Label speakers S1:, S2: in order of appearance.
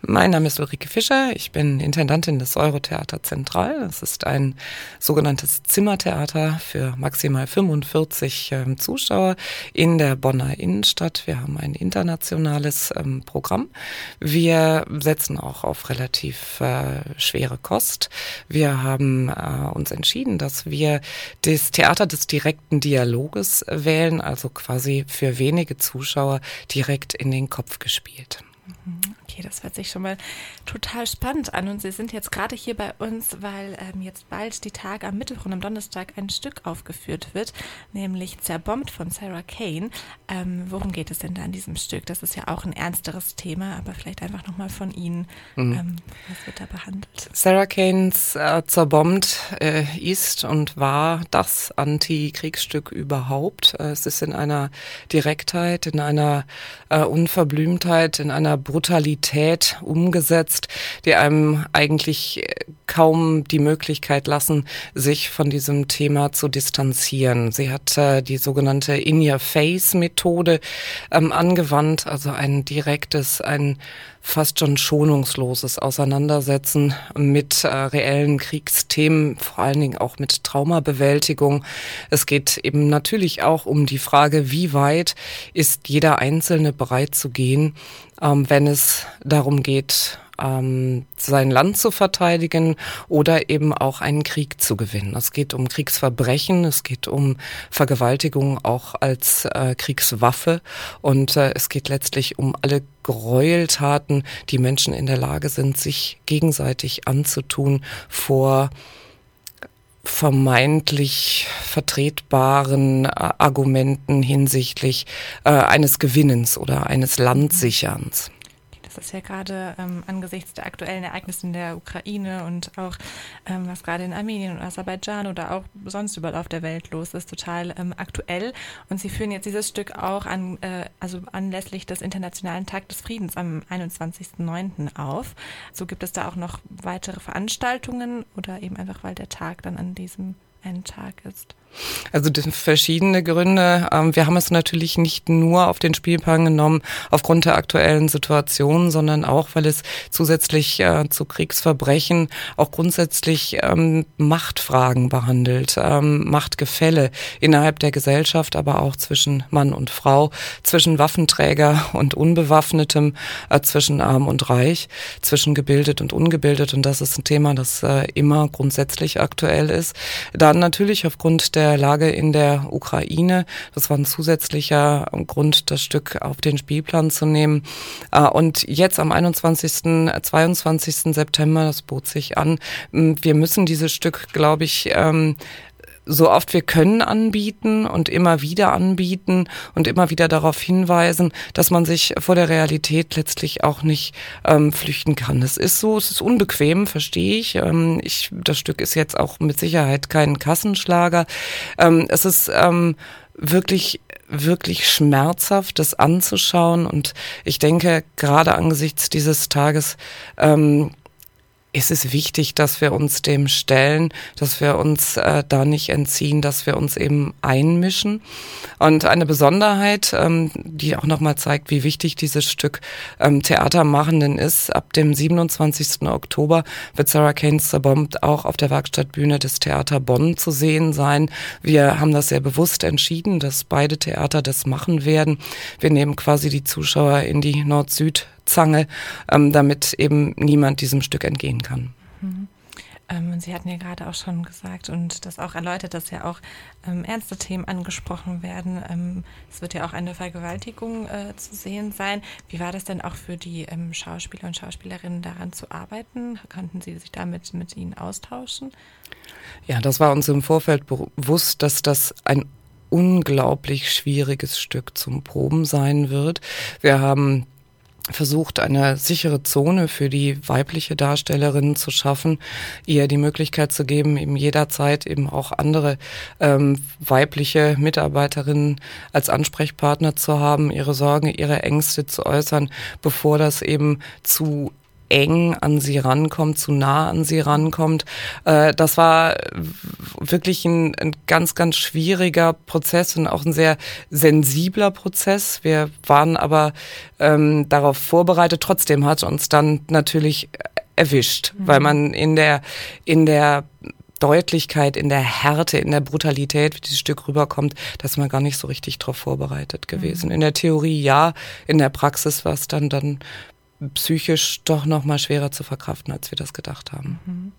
S1: Mein Name ist Ulrike Fischer. Ich bin Intendantin des Eurotheater Zentral. Das ist ein sogenanntes Zimmertheater für maximal 45 äh, Zuschauer in der Bonner Innenstadt. Wir haben ein internationales ähm, Programm. Wir setzen auch auf relativ äh, schwere Kost. Wir haben äh, uns entschieden, dass wir das Theater des direkten Dialoges wählen, also quasi für wenige Zuschauer direkt in den Kopf gespielt.
S2: Okay, das hört sich schon mal total spannend an. Und Sie sind jetzt gerade hier bei uns, weil ähm, jetzt bald die Tage am Mittwoch und am Donnerstag ein Stück aufgeführt wird, nämlich Zerbombt von Sarah Kane. Ähm, worum geht es denn da in diesem Stück? Das ist ja auch ein ernsteres Thema, aber vielleicht einfach nochmal von Ihnen. Mhm. Ähm, was wird da behandelt?
S1: Sarah Kanes äh, Zerbombt äh, ist und war das Anti-Kriegsstück überhaupt. Äh, es ist in einer Direktheit, in einer äh, Unverblümtheit, in einer Brutalität Realität umgesetzt, die einem eigentlich kaum die Möglichkeit lassen, sich von diesem Thema zu distanzieren. Sie hat äh, die sogenannte In-Your-Face-Methode ähm, angewandt, also ein direktes, ein fast schon schonungsloses Auseinandersetzen mit äh, reellen Kriegsthemen, vor allen Dingen auch mit Traumabewältigung. Es geht eben natürlich auch um die Frage, wie weit ist jeder Einzelne bereit zu gehen, ähm, wenn es darum geht, ähm, sein Land zu verteidigen oder eben auch einen Krieg zu gewinnen. Es geht um Kriegsverbrechen, es geht um Vergewaltigung auch als äh, Kriegswaffe und äh, es geht letztlich um alle Gräueltaten, die Menschen in der Lage sind, sich gegenseitig anzutun vor vermeintlich vertretbaren äh, Argumenten hinsichtlich äh, eines Gewinnens oder eines Landsicherns.
S2: Das ist ja gerade ähm, angesichts der aktuellen Ereignisse in der Ukraine und auch ähm, was gerade in Armenien und Aserbaidschan oder auch sonst überall auf der Welt los ist, total ähm, aktuell. Und Sie führen jetzt dieses Stück auch an, äh, also anlässlich des Internationalen Tag des Friedens am 21.09. auf. So gibt es da auch noch weitere Veranstaltungen oder eben einfach, weil der Tag dann an diesem einen Tag ist.
S1: Also verschiedene Gründe. Ähm, wir haben es natürlich nicht nur auf den Spielplan genommen aufgrund der aktuellen Situation, sondern auch, weil es zusätzlich äh, zu Kriegsverbrechen auch grundsätzlich ähm, Machtfragen behandelt, ähm, Machtgefälle innerhalb der Gesellschaft, aber auch zwischen Mann und Frau, zwischen Waffenträger und Unbewaffnetem, äh, zwischen Arm und Reich, zwischen gebildet und ungebildet. Und das ist ein Thema, das äh, immer grundsätzlich aktuell ist. Dann natürlich aufgrund der Lage in der Ukraine. Das war ein zusätzlicher Grund, das Stück auf den Spielplan zu nehmen. Äh, und jetzt am 21., 22. September, das bot sich an, wir müssen dieses Stück, glaube ich, ähm, so oft wir können anbieten und immer wieder anbieten und immer wieder darauf hinweisen, dass man sich vor der Realität letztlich auch nicht ähm, flüchten kann. Es ist so, es ist unbequem, verstehe ich. Ähm, ich. Das Stück ist jetzt auch mit Sicherheit kein Kassenschlager. Ähm, es ist ähm, wirklich wirklich schmerzhaft, das anzuschauen. Und ich denke, gerade angesichts dieses Tages ähm, ist es wichtig, dass wir uns dem stellen, dass wir uns äh, da nicht entziehen, dass wir uns eben einmischen. Und eine Besonderheit, ähm, die auch nochmal zeigt, wie wichtig dieses Stück ähm, Theatermachenden ist, ab dem 27. Oktober wird Sarah Kane's Zerbombt auch auf der Werkstattbühne des Theater Bonn zu sehen sein. Wir haben das sehr bewusst entschieden, dass beide Theater das machen werden. Wir nehmen quasi die Zuschauer in die Nord-Süd Zange, ähm, damit eben niemand diesem Stück entgehen kann.
S2: Mhm. Ähm, Sie hatten ja gerade auch schon gesagt und das auch erläutert, dass ja auch ähm, ernste Themen angesprochen werden. Ähm, es wird ja auch eine Vergewaltigung äh, zu sehen sein. Wie war das denn auch für die ähm, Schauspieler und Schauspielerinnen daran zu arbeiten? Konnten Sie sich damit mit Ihnen austauschen?
S1: Ja, das war uns im Vorfeld bewusst, dass das ein unglaublich schwieriges Stück zum Proben sein wird. Wir haben versucht, eine sichere Zone für die weibliche Darstellerin zu schaffen, ihr die Möglichkeit zu geben, eben jederzeit eben auch andere ähm, weibliche Mitarbeiterinnen als Ansprechpartner zu haben, ihre Sorgen, ihre Ängste zu äußern, bevor das eben zu eng an sie rankommt, zu nah an sie rankommt. Äh, das war wirklich ein, ein, ganz, ganz schwieriger Prozess und auch ein sehr sensibler Prozess. Wir waren aber ähm, darauf vorbereitet. Trotzdem hat uns dann natürlich erwischt, mhm. weil man in der, in der Deutlichkeit, in der Härte, in der Brutalität, wie dieses Stück rüberkommt, dass man gar nicht so richtig darauf vorbereitet gewesen. Mhm. In der Theorie ja, in der Praxis war es dann dann psychisch doch noch mal schwerer zu verkraften, als wir das gedacht haben. Mhm.